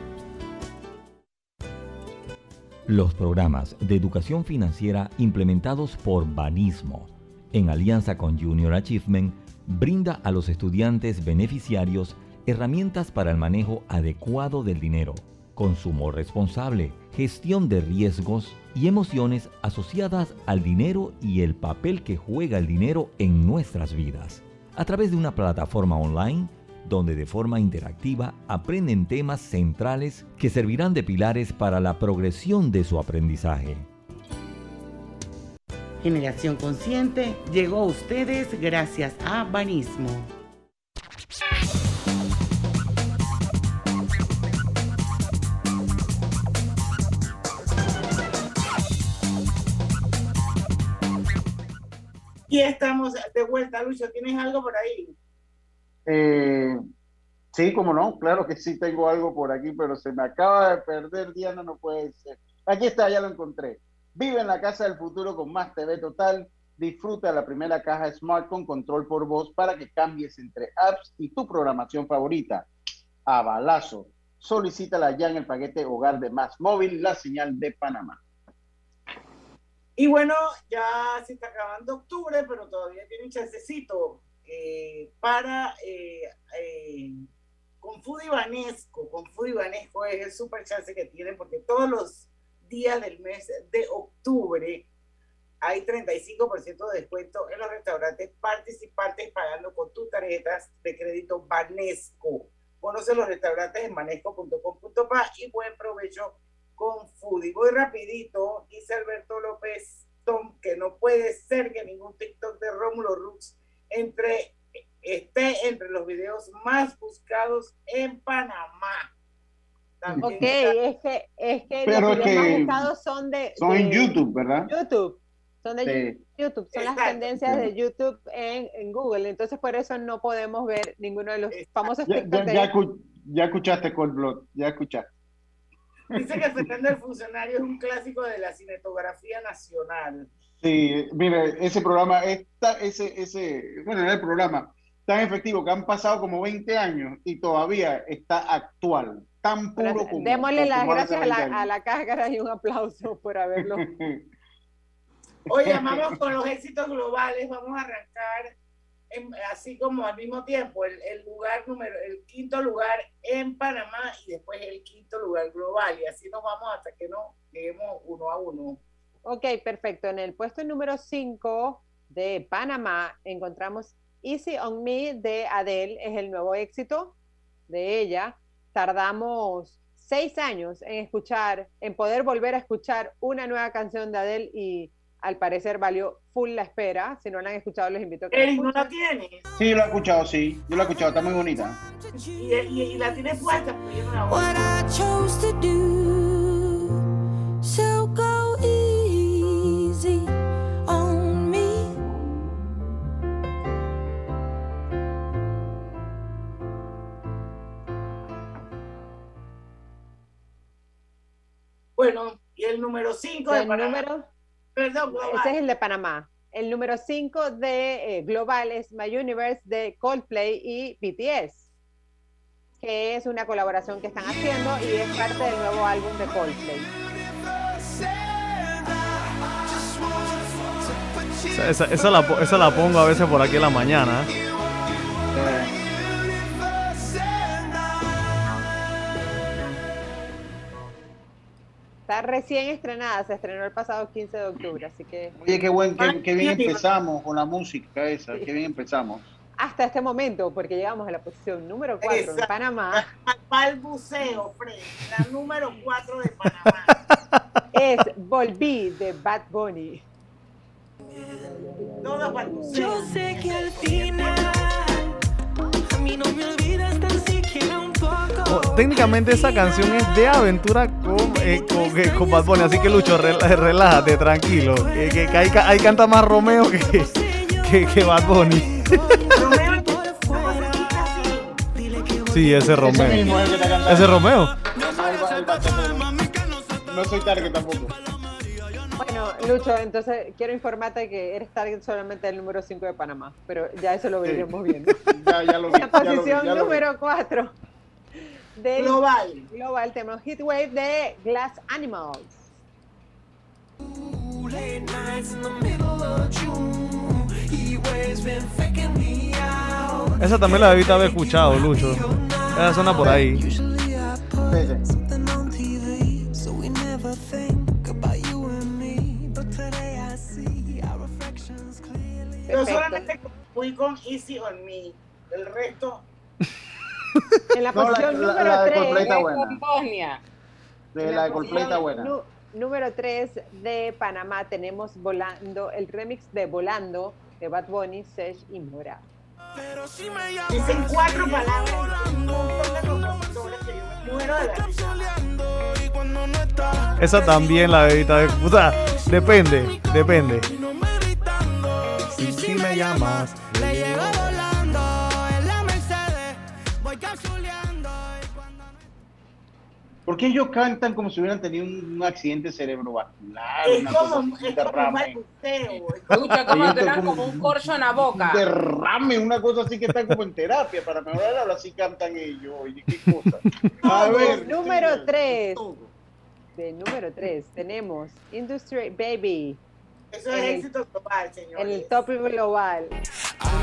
los programas de educación financiera implementados por Banismo, en alianza con Junior Achievement, brinda a los estudiantes beneficiarios herramientas para el manejo adecuado del dinero consumo responsable, gestión de riesgos y emociones asociadas al dinero y el papel que juega el dinero en nuestras vidas. A través de una plataforma online donde de forma interactiva aprenden temas centrales que servirán de pilares para la progresión de su aprendizaje. Generación Consciente llegó a ustedes gracias a Banismo. Y estamos de vuelta, Lucho. ¿Tienes algo por ahí? Eh, sí, como no, claro que sí tengo algo por aquí, pero se me acaba de perder, Diana, no puede ser. Aquí está, ya lo encontré. Vive en la casa del futuro con más TV Total. Disfruta la primera caja Smart con control por voz para que cambies entre apps y tu programación favorita. A balazo. Solicítala ya en el paquete Hogar de Más Móvil, la señal de Panamá. Y bueno, ya se está acabando octubre, pero todavía tiene un chancecito eh, para eh, eh, con Food Ivanesco. Con Food Ivanesco es el super chance que tienen porque todos los días del mes de octubre hay 35% de descuento en los restaurantes participantes pagando con tus tarjetas de crédito Banesco. Conoce los restaurantes en manesco.com.pa y buen provecho con Foodie. Voy rapidito, dice Alberto López Tom, que no puede ser que ningún TikTok de Rómulo Rux entre, esté entre los videos más buscados en Panamá. ok, es que, es que los videos más buscados son de... Son en YouTube, ¿verdad? YouTube. Son de YouTube, son las tendencias de YouTube en, en, Google. Entonces, por eso no podemos ver ninguno de los famosos ya, ya, ya, escuchaste Cold Blood, ya escuchaste. Dice que Fernando el Funcionario es un clásico de la cinematografía nacional. Sí, mire, ese programa, está, ese, ese, bueno, el programa tan efectivo que han pasado como 20 años y todavía está actual, tan puro como. Démosle las gracias a la, a la cáscara y un aplauso por haberlo. Oye, vamos con los éxitos globales, vamos a arrancar así como al mismo tiempo, el, el, lugar número, el quinto lugar en Panamá y después el quinto lugar global. Y así nos vamos hasta que no lleguemos uno a uno. Ok, perfecto. En el puesto número 5 de Panamá encontramos Easy on Me de Adele, es el nuevo éxito de ella. Tardamos seis años en escuchar, en poder volver a escuchar una nueva canción de Adele y al parecer valió full la espera. Si no la han escuchado, les invito a que Eric, ¿no la tienes? Sí, lo he escuchado, sí. Yo lo he escuchado, está muy bonita. Y, y, y la tienes puesta, pero yo no la voy a Bueno, y el número 5 de Panamá. Número? Perdón, Ese es el de Panamá. El número 5 de eh, Global es My Universe de Coldplay y BTS, que es una colaboración que están haciendo y es parte del nuevo álbum de Coldplay. Esa, esa, la, esa la pongo a veces por aquí en la mañana. Está recién estrenada, se estrenó el pasado 15 de octubre, así que... Oye, qué, buen, qué, bien empezamos con la música esa, qué bien empezamos. Hasta este momento, porque llegamos a la posición número 4 en Panamá. Al buceo, Fred, la número 4 de Panamá. Es Volví de Bad Bunny. Todo para el Yo sé que al final a mí no me olvidas tan siquiera un técnicamente esa canción es de aventura con, eh, con, eh, con, Bad Bunny, así que Lucho, relájate, tranquilo. Que, que, que ahí, ahí, canta más Romeo que, que, que Bad Bunny. sí, ese Romeo. Ese, Romeo. No soy target tampoco. Bueno, Lucho, entonces quiero informarte que eres target solamente del número 5 de Panamá, pero ya eso lo veremos sí. viendo. ya, ya lo vi. La posición ya lo vi, número 4 del global. Global, tema Heatwave de Glass Animals. Esa también la debiste haber escuchado, Lucho. Esa suena por ahí. Yo solamente fui con Easy on Me. El resto En la posición número 3. De la de Coldplay buena. número 3 de Panamá tenemos Volando, el remix de Volando de Bad Bunny, Sesh y Mora. Dicen cuatro palabras. De que yo me muero de la Esa también la bebita de. O sea, depende, depende. Si, si me llamas. Le ¿Por qué ellos cantan como si hubieran tenido un, accidente cerebrovascular? Es una como, cosa, es derrame. Escucha como tener como un corcho en la boca. derrame, una cosa así que están como en terapia. Para mejorar, ahora sí cantan ellos. Oye, qué cosa. A ver. Número 3. De número 3 tenemos Industry Baby. Eso es éxito global, señor. En el top global.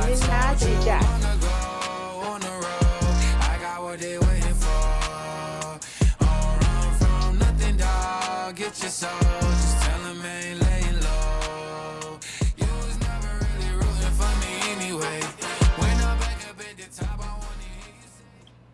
Minaj y Jack. Get your soul. Just tell him I ain't laying low. You was never really rooting for me anyway. When I'm back up at the top, I wanna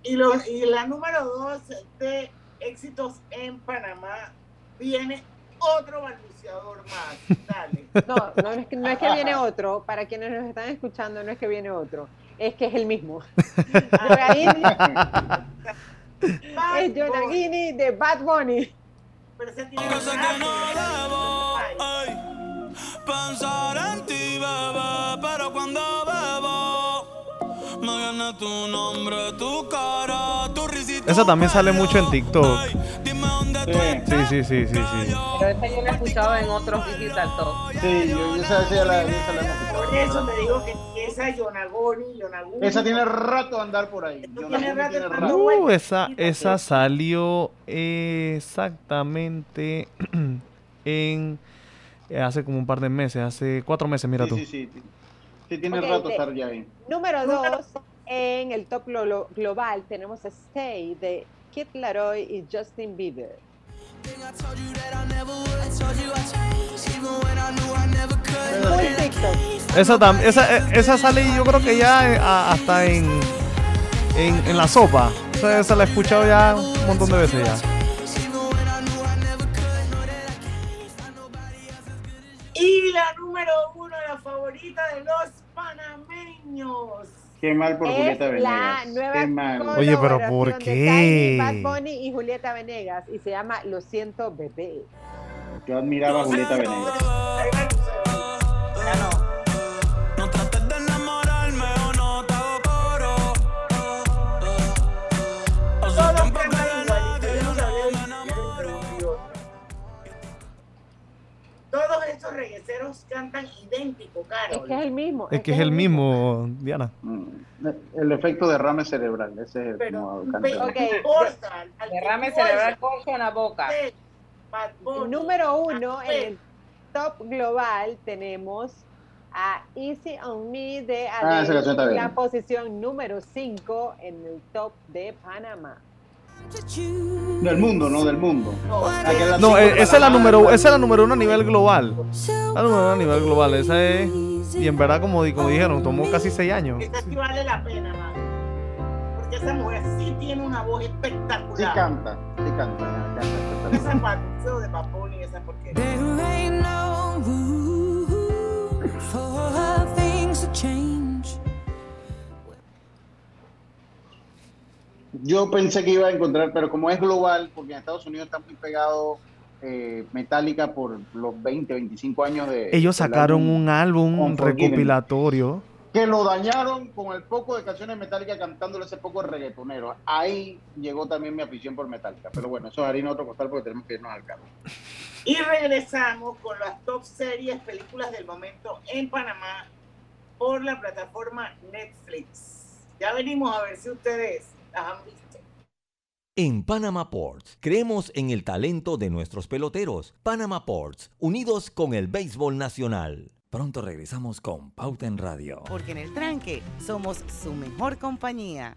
y, lo, y la número dos de éxitos en Panamá viene otro balbuceador más. Dale. No, no es, que, no es que viene otro. Para quienes nos están escuchando, no es que viene otro. Es que es el mismo. es Jonagini de Bad Bunny. Pero ese tiene que no debo ay, pensar en ti, bebé, pero cuando bebo me viene tu nombre, tu cara, tu risita. Esa también sale mucho en TikTok. Sí, sí, sí, sí, sí. Pero esta yo la he escuchado en otros digital talk. Sí, yo, esa, esa, la, esa la hemos escuchado. Por eso te digo que esa Yonagoni, Yonaguni. Esa tiene rato de andar por ahí. Tiene rato tiene rato. Uh, esa, esa salió exactamente en hace como un par de meses, hace cuatro meses, mira sí, tú. Sí, sí, sí. tiene okay, rato de, estar ya ahí. Número dos, en el top global tenemos a Stay de Kid Laroi y Justin Bieber. Esa, esa, esa sale yo creo que ya hasta en, en, en la sopa. Esa, esa, la he escuchado ya un montón de veces ya. Y la número uno, la favorita de los panameños. Qué mal por es Julieta Venegas. La nueva Qué mal. Oye, pero ¿por qué? Bad Bunny y Julieta Venegas y se llama Lo siento, bebé. Yo admiraba a Julieta Venegas. Ya no. No Todos estos regueceros cantan idéntico, Caro. Es que es el mismo. Es que es el mismo, Diana. Mm, El efecto derrame cerebral, ese es el Pero, modo pero cantante. Ok. importa, al que Derrame cerebral corcho en la boca. Bunny, Número uno, Anuel. en el top global tenemos a Easy on Me de Ah, Adele, la posición número 5 en el top de Panamá. Del mundo, no del mundo. No, cinco eh, esa es la número, esa es la número uno a nivel global. La número uno a nivel global. Esa es. Y en verdad, como, como dijeron, tomó casi seis años. Esta sí vale la pena, mano. Porque esa mujer sí tiene una voz espectacular. Sí canta, sí canta, canta Esa partido de Paponi, esa porque. Yo pensé que iba a encontrar, pero como es global, porque en Estados Unidos está muy pegado eh, Metallica por los 20, 25 años de. Ellos sacaron álbum un álbum recopilatorio. Que lo dañaron con el poco de canciones Metallica cantándole ese poco reggaetonero. Ahí llegó también mi afición por Metallica. Pero bueno, eso es harina otro costal porque tenemos que irnos al carro. Y regresamos con las top series, películas del momento en Panamá por la plataforma Netflix. Ya venimos a ver si ustedes En Panama Ports, creemos en el talento de nuestros peloteros. Panama Ports, unidos con el béisbol nacional. Pronto regresamos con Pauta en Radio. Porque en el tranque somos su mejor compañía.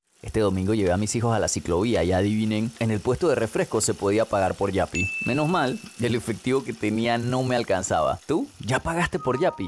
Este domingo llevé a mis hijos a la ciclovía y adivinen, en el puesto de refresco se podía pagar por Yapi. Menos mal, el efectivo que tenía no me alcanzaba. ¿Tú? ¿Ya pagaste por Yapi?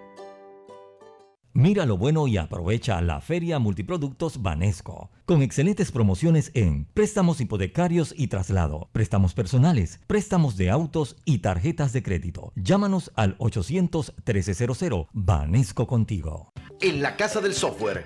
Mira lo bueno y aprovecha la Feria Multiproductos Banesco, con excelentes promociones en préstamos hipotecarios y traslado, préstamos personales, préstamos de autos y tarjetas de crédito. Llámanos al 800-1300 Banesco contigo. En la Casa del Software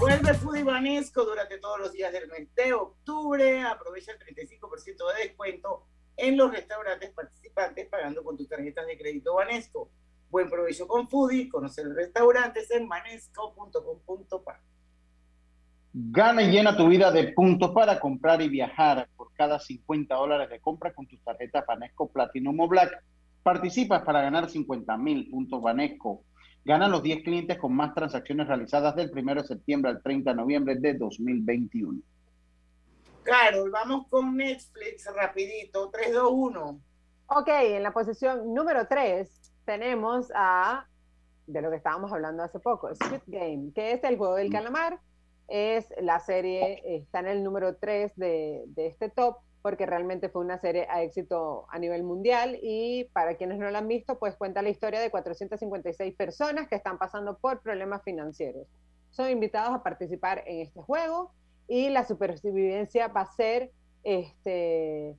Vuelve Foodie Banesco durante todos los días del mes de octubre. Aprovecha el 35% de descuento en los restaurantes participantes pagando con tus tarjetas de crédito Banesco. Buen provecho con Foodie. Conocer los restaurantes en banesco.com.pa. Gana y llena tu vida de puntos para comprar y viajar. Por cada 50 dólares de compra con tus tarjetas Banesco Platinum o Black, participas para ganar 50 mil puntos Banesco. Ganan los 10 clientes con más transacciones realizadas del 1 de septiembre al 30 de noviembre de 2021. Carol, vamos con Netflix rapidito, 3, 2, 1. Ok, en la posición número 3 tenemos a, de lo que estábamos hablando hace poco, Squid Game, que es el juego del calamar. Es la serie, está en el número 3 de, de este top, porque realmente fue una serie a éxito a nivel mundial y para quienes no la han visto, pues cuenta la historia de 456 personas que están pasando por problemas financieros. Son invitados a participar en este juego y la supervivencia va a ser este,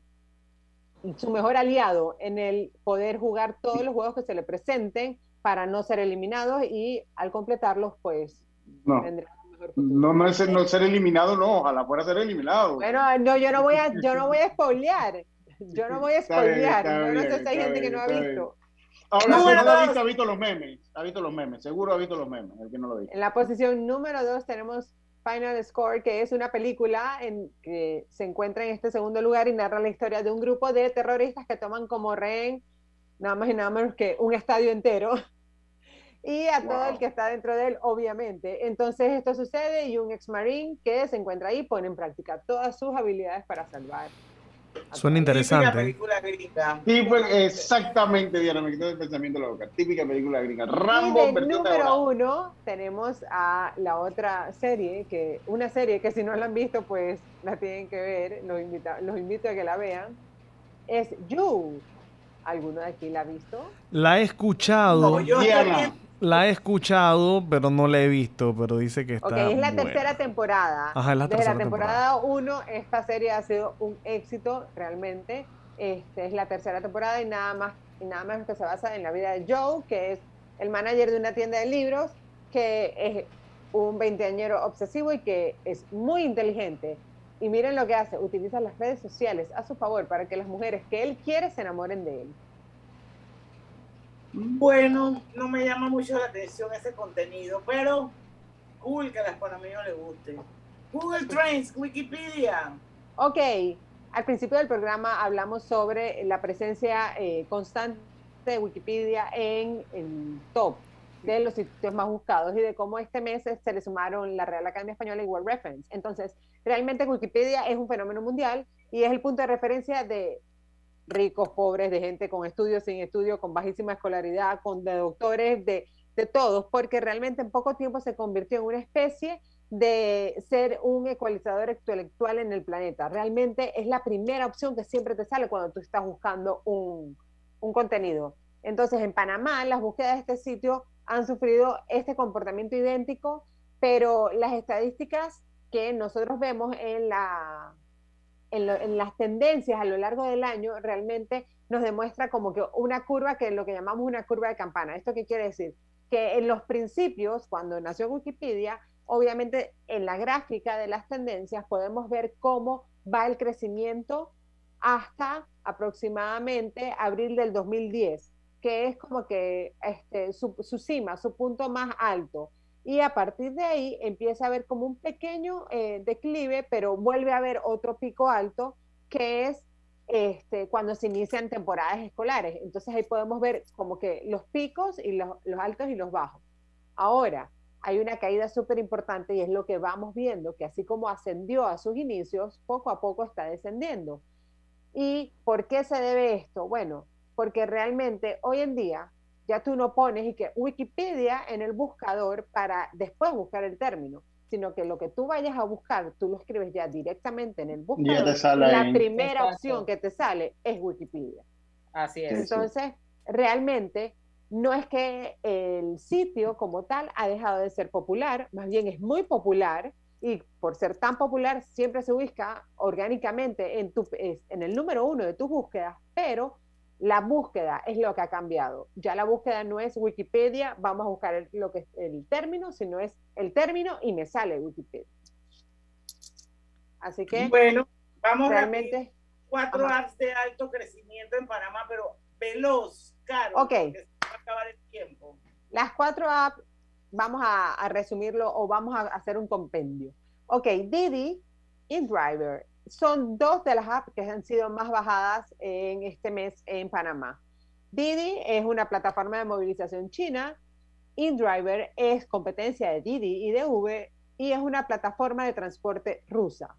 su mejor aliado en el poder jugar todos los juegos que se le presenten para no ser eliminados y al completarlos, pues no. No, no es no ser eliminado, no, ojalá fuera ser eliminado. Bueno, no, yo no voy a, yo no voy a spoilear. Yo no voy a spoilear. Yo no sé si hay gente que no ha visto. Ahora, si no lo ha visto, ha visto los memes. Ha visto los memes. Seguro ha visto los memes. El que no lo visto. En la posición número dos tenemos Final Score, que es una película en que se encuentra en este segundo lugar y narra la historia de un grupo de terroristas que toman como rehén nada más y nada menos que un estadio entero y a todo el que está dentro de él, obviamente. Entonces esto sucede y un ex marine que se encuentra ahí pone en práctica todas sus habilidades para salvar. Suena interesante. Típica película gringa. Sí, pues, exactamente, Diana, me quitó el pensamiento de la boca. Típica película gringa. Rambo, y de número uno tenemos a la otra serie, que una serie que si no la han visto, pues la tienen que ver. Los, invita, los invito a que la vean. Es You. ¿Alguno de aquí la ha visto? La he escuchado. Diana. La he escuchado, pero no la he visto, pero dice que está. Ok, es la tercera temporada. Ajá, es la Desde la temporada 1, esta serie ha sido un éxito realmente. Este, es la tercera temporada y nada más y nada más que se basa en la vida de Joe, que es el manager de una tienda de libros, que es un veinteañero obsesivo y que es muy inteligente. Y miren lo que hace, utiliza las redes sociales a su favor para que las mujeres que él quiere se enamoren de él. Bueno, no me llama mucho la atención ese contenido, pero cool que a las panameños les guste. Google Trends, Wikipedia. Ok, al principio del programa hablamos sobre la presencia eh, constante de Wikipedia en el top de los sitios más buscados y de cómo este mes se le sumaron la Real Academia Española y World Reference. Entonces, realmente Wikipedia es un fenómeno mundial y es el punto de referencia de ricos, pobres, de gente con estudios, sin estudios, con bajísima escolaridad, con de doctores, de, de todos, porque realmente en poco tiempo se convirtió en una especie de ser un ecualizador intelectual en el planeta. Realmente es la primera opción que siempre te sale cuando tú estás buscando un, un contenido. Entonces, en Panamá, las búsquedas de este sitio han sufrido este comportamiento idéntico, pero las estadísticas que nosotros vemos en la, en, las tendencias a lo largo del año realmente nos demuestra como que una curva que lo que llamamos una curva de campana. ¿Esto qué quiere decir? Que en los principios, cuando nació Wikipedia, obviamente en la gráfica de las tendencias podemos ver cómo va el crecimiento hasta aproximadamente abril del 2010, que es como que este, su, su cima, su punto más alto y a partir de ahí empieza a haber como un pequeño eh, declive, pero vuelve a haber otro pico alto, que es este, cuando se inician temporadas escolares. Entonces ahí podemos ver como que los picos y los, los altos y los bajos. Ahora, hay una caída súper importante y es lo que vamos viendo, que así como ascendió a sus inicios, poco a poco está descendiendo. ¿Y por qué se debe esto? Bueno, porque realmente hoy en día ya tú no pones y que Wikipedia en el buscador para después buscar el término, sino que lo que tú vayas a buscar, tú lo escribes ya directamente en el buscador. la primera opción que te sale es Wikipedia. Así es. Entonces, realmente no es que el sitio como tal ha dejado de ser popular, más bien es muy popular y por ser tan popular siempre se busca orgánicamente en, tu, en el número uno de tus búsquedas, pero la búsqueda es lo que ha cambiado. Ya la búsqueda no es Wikipedia, vamos a buscar el, lo que es el término, sino es el término y me sale Wikipedia. Así que bueno, vamos realmente cuatro apps de alto crecimiento en Panamá, pero veloz, caro, ok. se va a acabar el tiempo. Las cuatro apps vamos a, a resumirlo o vamos a hacer un compendio. Ok, Didi, InDriver, son dos de las apps que han sido más bajadas en este mes en Panamá. Didi es una plataforma de movilización china. InDriver es competencia de Didi y de Uber y es una plataforma de transporte rusa.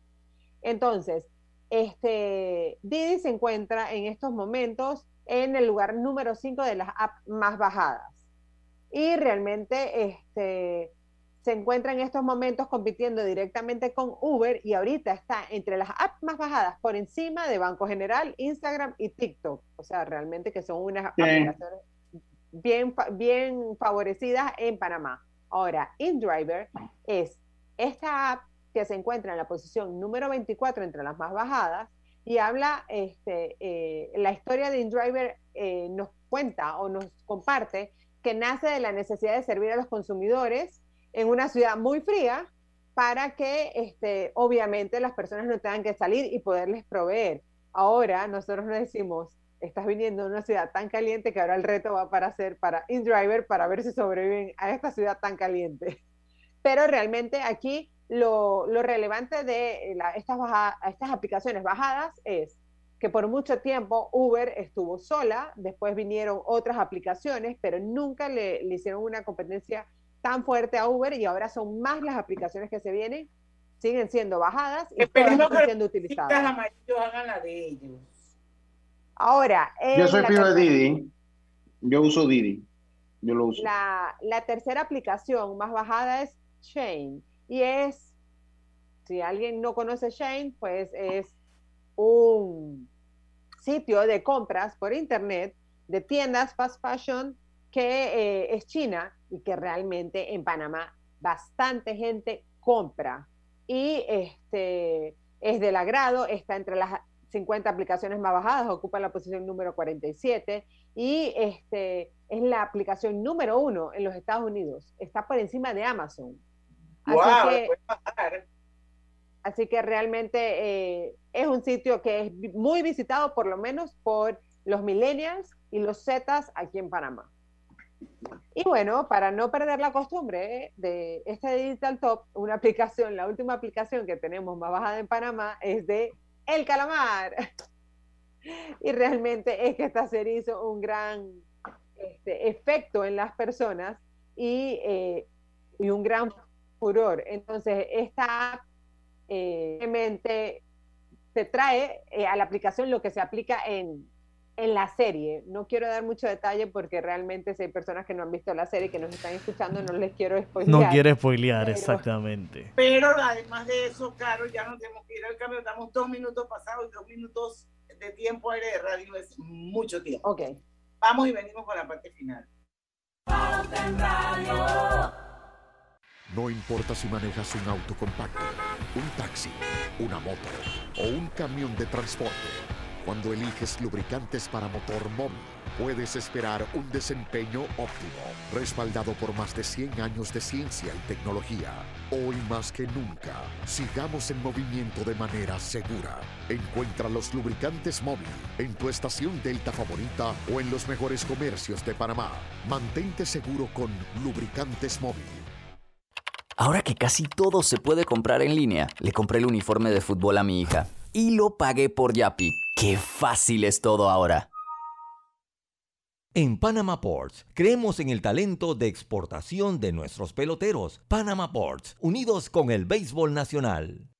Entonces, este, Didi se encuentra en estos momentos en el lugar número 5 de las apps más bajadas. Y realmente este, se encuentra en estos momentos compitiendo directamente con Uber y ahorita está entre las apps más bajadas por encima de Banco General, Instagram y TikTok. O sea, realmente que son unas aplicaciones bien, bien favorecidas en Panamá. Ahora, InDriver es esta app que se encuentra en la posición número 24 entre las más bajadas y habla, este, eh, la historia de InDriver eh, nos cuenta o nos comparte que nace de la necesidad de servir a los consumidores en una ciudad muy fría para que este, obviamente las personas no tengan que salir y poderles proveer. Ahora nosotros nos decimos, estás viniendo a una ciudad tan caliente que ahora el reto va para hacer para InDriver para ver si sobreviven a esta ciudad tan caliente. Pero realmente aquí lo, relevante de estas, estas aplicaciones bajadas es que por mucho tiempo Uber estuvo sola, después vinieron otras aplicaciones, pero nunca le, le hicieron una competencia tan fuerte a Uber y ahora son más las aplicaciones que se vienen, siguen siendo bajadas y están siendo utilizadas. hagan la de ellos. Ahora, yo soy fijo de Didi. Yo uso Didi. Yo lo uso. La, la tercera aplicación más bajada es Shane y es, si alguien no conoce Shane, pues es un sitio de compras por internet de tiendas fast fashion que eh, es China y que realmente en Panamá bastante gente compra y este, es del agrado, está entre las 50 aplicaciones más bajadas, ocupa la posición número 47 y este, es la aplicación número uno en los Estados Unidos, está por encima de Amazon. Así, que, así que realmente eh, es un sitio que es muy visitado por lo menos por los millennials y los zetas aquí en Panamá. Y bueno, para no perder la costumbre de este Digital Top, una aplicación, la última aplicación que tenemos más bajada en Panamá es de El Calamar. Y realmente es que esta serie hizo un gran este, efecto en las personas y, eh, y, un gran furor. Entonces, esta eh, realmente te trae eh, a la aplicación lo que se aplica en, en la serie. No quiero dar mucho detalle porque realmente si hay personas que no han visto la serie que nos están escuchando, no les quiero spoilear. No quiere spoilear, exactamente. Pero además de eso, Caro, ya nos tenemos que ir al cambio. Estamos dos minutos pasados y dos minutos de tiempo aire de radio es mucho tiempo. Ok. Vamos y venimos con la parte final. No importa si manejas un auto compacto, un taxi, una moto o un camión de transporte. Cuando eliges lubricantes para motor móvil, puedes esperar un desempeño óptimo, respaldado por más de 100 años de ciencia y tecnología. Hoy más que nunca, sigamos en movimiento de manera segura. Encuentra los lubricantes móvil en tu estación Delta favorita o en los mejores comercios de Panamá. Mantente seguro con lubricantes móvil. Ahora que casi todo se puede comprar en línea, le compré el uniforme de fútbol a mi hija y lo pagué por Yapi. ¡Qué fácil es todo ahora! En Panama Ports creemos en el talento de exportación de nuestros peloteros. Panama Ports, unidos con el béisbol nacional.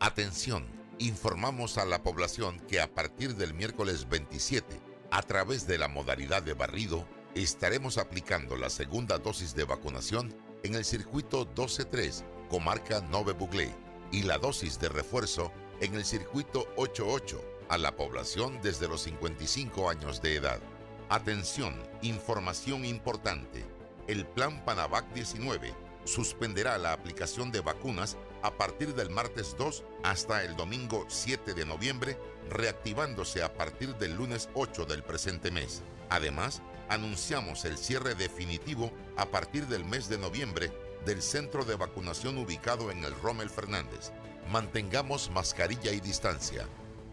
Atención, informamos a la población que a partir del miércoles 27, a través de la modalidad de barrido, estaremos aplicando la segunda dosis de vacunación en el circuito 12-3, comarca Nove Buglé, y la dosis de refuerzo en el circuito 88 a la población desde los 55 años de edad. Atención, información importante. El plan Panavac 19 suspenderá la aplicación de vacunas a partir del martes 2 hasta el domingo 7 de noviembre, reactivándose a partir del lunes 8 del presente mes. Además, anunciamos el cierre definitivo a partir del mes de noviembre del centro de vacunación ubicado en el Rommel Fernández. Mantengamos mascarilla y distancia.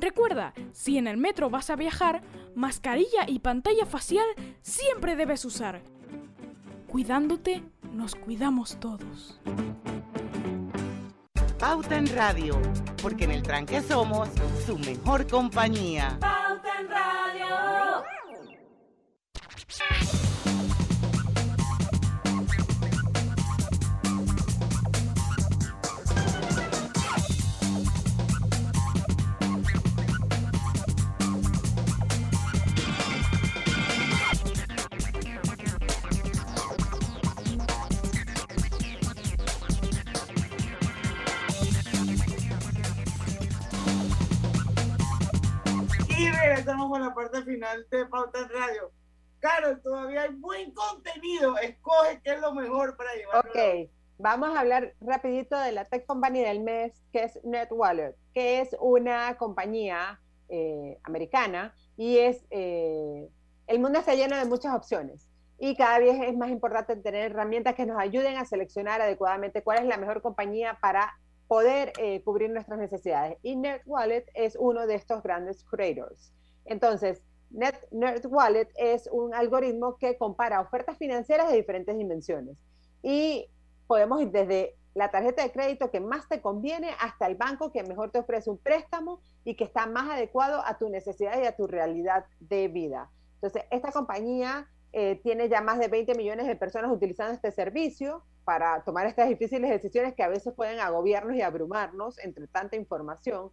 Recuerda, si en el metro vas a viajar, mascarilla y pantalla facial siempre debes usar. Cuidándote, nos cuidamos todos. Pauta en Radio, porque en el tranque somos su mejor compañía. Pauta en Radio. Estamos con la parte final de Pauta en Radio. Claro, todavía hay buen contenido. Escoge qué es lo mejor para llevar. Ok, vamos a hablar rapidito de la tech company del mes, que es NetWallet, que es una compañía eh, americana y es, eh, el mundo está lleno de muchas opciones y cada vez es más importante tener herramientas que nos ayuden a seleccionar adecuadamente cuál es la mejor compañía para poder eh, cubrir nuestras necesidades. Y NetWallet es uno de estos grandes creators. Entonces, Net, NerdWallet es un algoritmo que compara ofertas financieras de diferentes dimensiones. Y podemos ir desde la tarjeta de crédito que más te conviene hasta el banco que mejor te ofrece un préstamo y que está más adecuado a tu necesidad y a tu realidad de vida. Entonces, esta compañía eh, tiene ya más de 20 millones de personas utilizando este servicio para tomar estas difíciles decisiones que a veces pueden agobiarnos y abrumarnos entre tanta información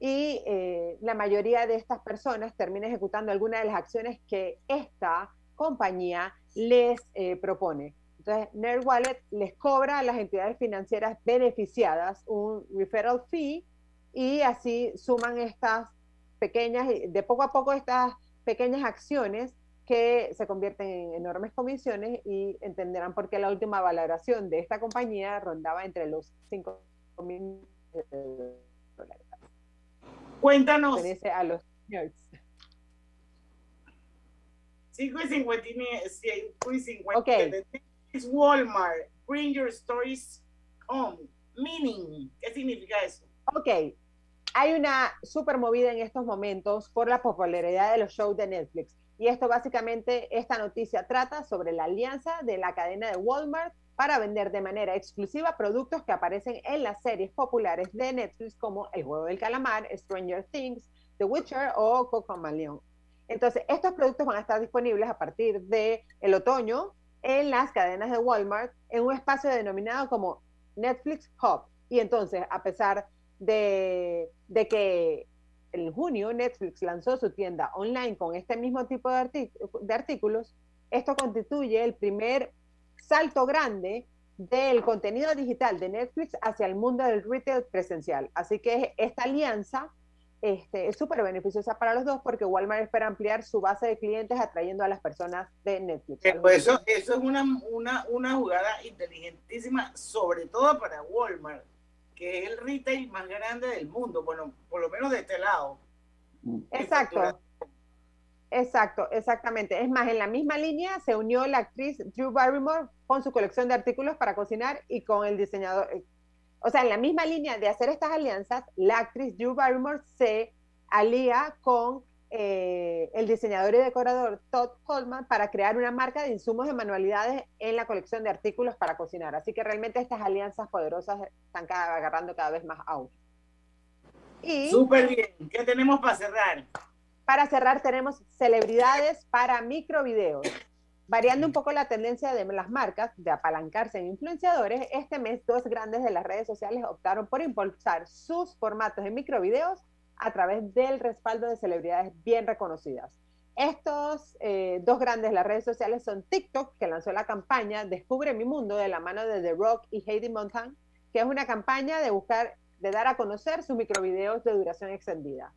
y eh, la mayoría de estas personas termina ejecutando alguna de las acciones que esta compañía les eh, propone. Entonces, NerdWallet les cobra a las entidades financieras beneficiadas un referral fee y así suman estas pequeñas, de poco a poco estas pequeñas acciones que se convierten en enormes comisiones y entenderán por qué la última valoración de esta compañía rondaba entre los 5 mil dólares. Cuéntanos. a los 5 y 50. Ok. Es Walmart. Bring your stories home. Meaning. ¿Qué significa eso? Ok. Hay una super movida en estos momentos por la popularidad de los shows de Netflix. Y esto básicamente, esta noticia trata sobre la alianza de la cadena de Walmart para vender de manera exclusiva productos que aparecen en las series populares de Netflix como El Juego del Calamar, Stranger Things, The Witcher o Cocomalion. Entonces, estos productos van a estar disponibles a partir del el otoño en las cadenas de Walmart en un espacio denominado como Netflix Hub. Y entonces, a pesar de, de que en junio Netflix lanzó su tienda online con este mismo tipo de, de artículos, esto constituye el primer salto grande del contenido digital de Netflix hacia el mundo del retail presencial. Así que esta alianza este, es súper beneficiosa para los dos porque Walmart espera ampliar su base de clientes atrayendo a las personas de Netflix. Pues eso, eso es una, una, una jugada inteligentísima, sobre todo para Walmart, que es el retail más grande del mundo, bueno, por lo menos de este lado. Exacto. Exacto, exactamente. Es más, en la misma línea se unió la actriz Drew Barrymore con su colección de artículos para cocinar y con el diseñador. Eh, o sea, en la misma línea de hacer estas alianzas, la actriz Drew Barrymore se alía con eh, el diseñador y decorador Todd Coleman para crear una marca de insumos de manualidades en la colección de artículos para cocinar. Así que realmente estas alianzas poderosas están agarrando cada vez más auge. Súper bien. ¿Qué tenemos para cerrar? Para cerrar tenemos celebridades para microvideos. Variando un poco la tendencia de las marcas de apalancarse en influenciadores, este mes dos grandes de las redes sociales optaron por impulsar sus formatos de microvideos a través del respaldo de celebridades bien reconocidas. Estos eh, dos grandes de las redes sociales son TikTok, que lanzó la campaña Descubre mi mundo de la mano de The Rock y Heidi Montan, que es una campaña de buscar, de dar a conocer sus microvideos de duración extendida.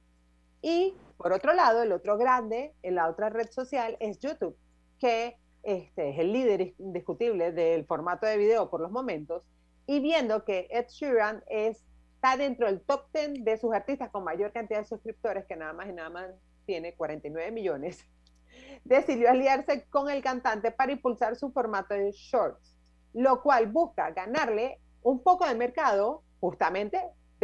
Y por otro lado, el otro grande en la otra red social es YouTube, que este, es el líder indiscutible del formato de video por los momentos, y viendo que Ed Sheeran está dentro del top 10 de sus artistas con mayor cantidad de suscriptores, que nada más y nada más tiene 49 millones, decidió aliarse con el cantante para impulsar su formato de shorts, lo cual busca ganarle un poco de mercado justamente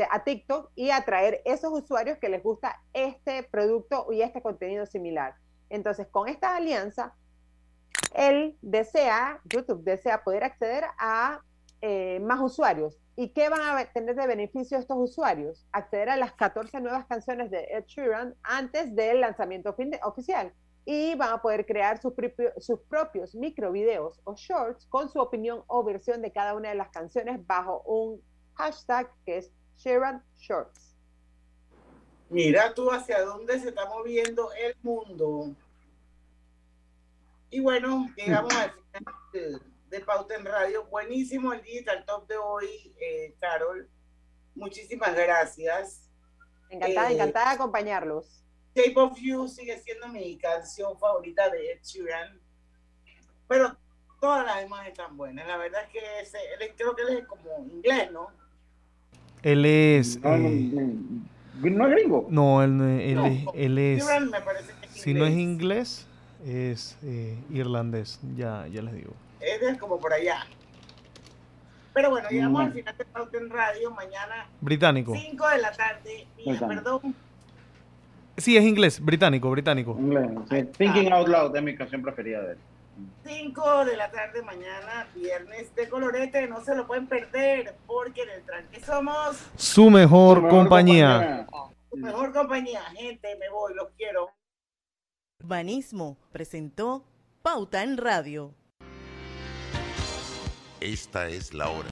a TikTok y atraer esos usuarios que les gusta este producto y este contenido similar. Entonces, con esta alianza, él desea, YouTube desea poder acceder a eh, más usuarios. ¿Y qué van a tener de beneficio estos usuarios? Acceder a las 14 nuevas canciones de Ed Sheeran antes del lanzamiento oficial. Y van a poder crear sus, sus propios microvideos o shorts con su opinión o versión de cada una de las canciones bajo un hashtag que es Sheeran Shorts. Mira tú hacia dónde se está moviendo el mundo. Y bueno, llegamos al final de, Pauta en Radio. Buenísimo el Digital Top de hoy, eh, Carol. Muchísimas gracias. Encantada, eh, encantada de acompañarlos. Shape of You sigue siendo mi canción favorita de Ed Sheeran. Pero todas las demás están buenas. La verdad es que ese, creo que él es como inglés, ¿no? Él es. No, es gringo. No, él, él, es. si no es inglés, es eh, irlandés. Ya, ya les digo. Es como por allá. Pero bueno, llegamos al final de Pauta en Radio. Mañana. Británico. 5 de la tarde. perdón. Sí, es inglés, británico, británico. Thinking Out Loud es mi canción preferida de él. 5 de la tarde mañana, viernes de colorete, no se lo pueden perder, porque en el tranque somos su mejor, compañía. Su mejor compañía, gente, me voy, los quiero. Urbanismo presentó Pauta en Radio. Esta es la hora.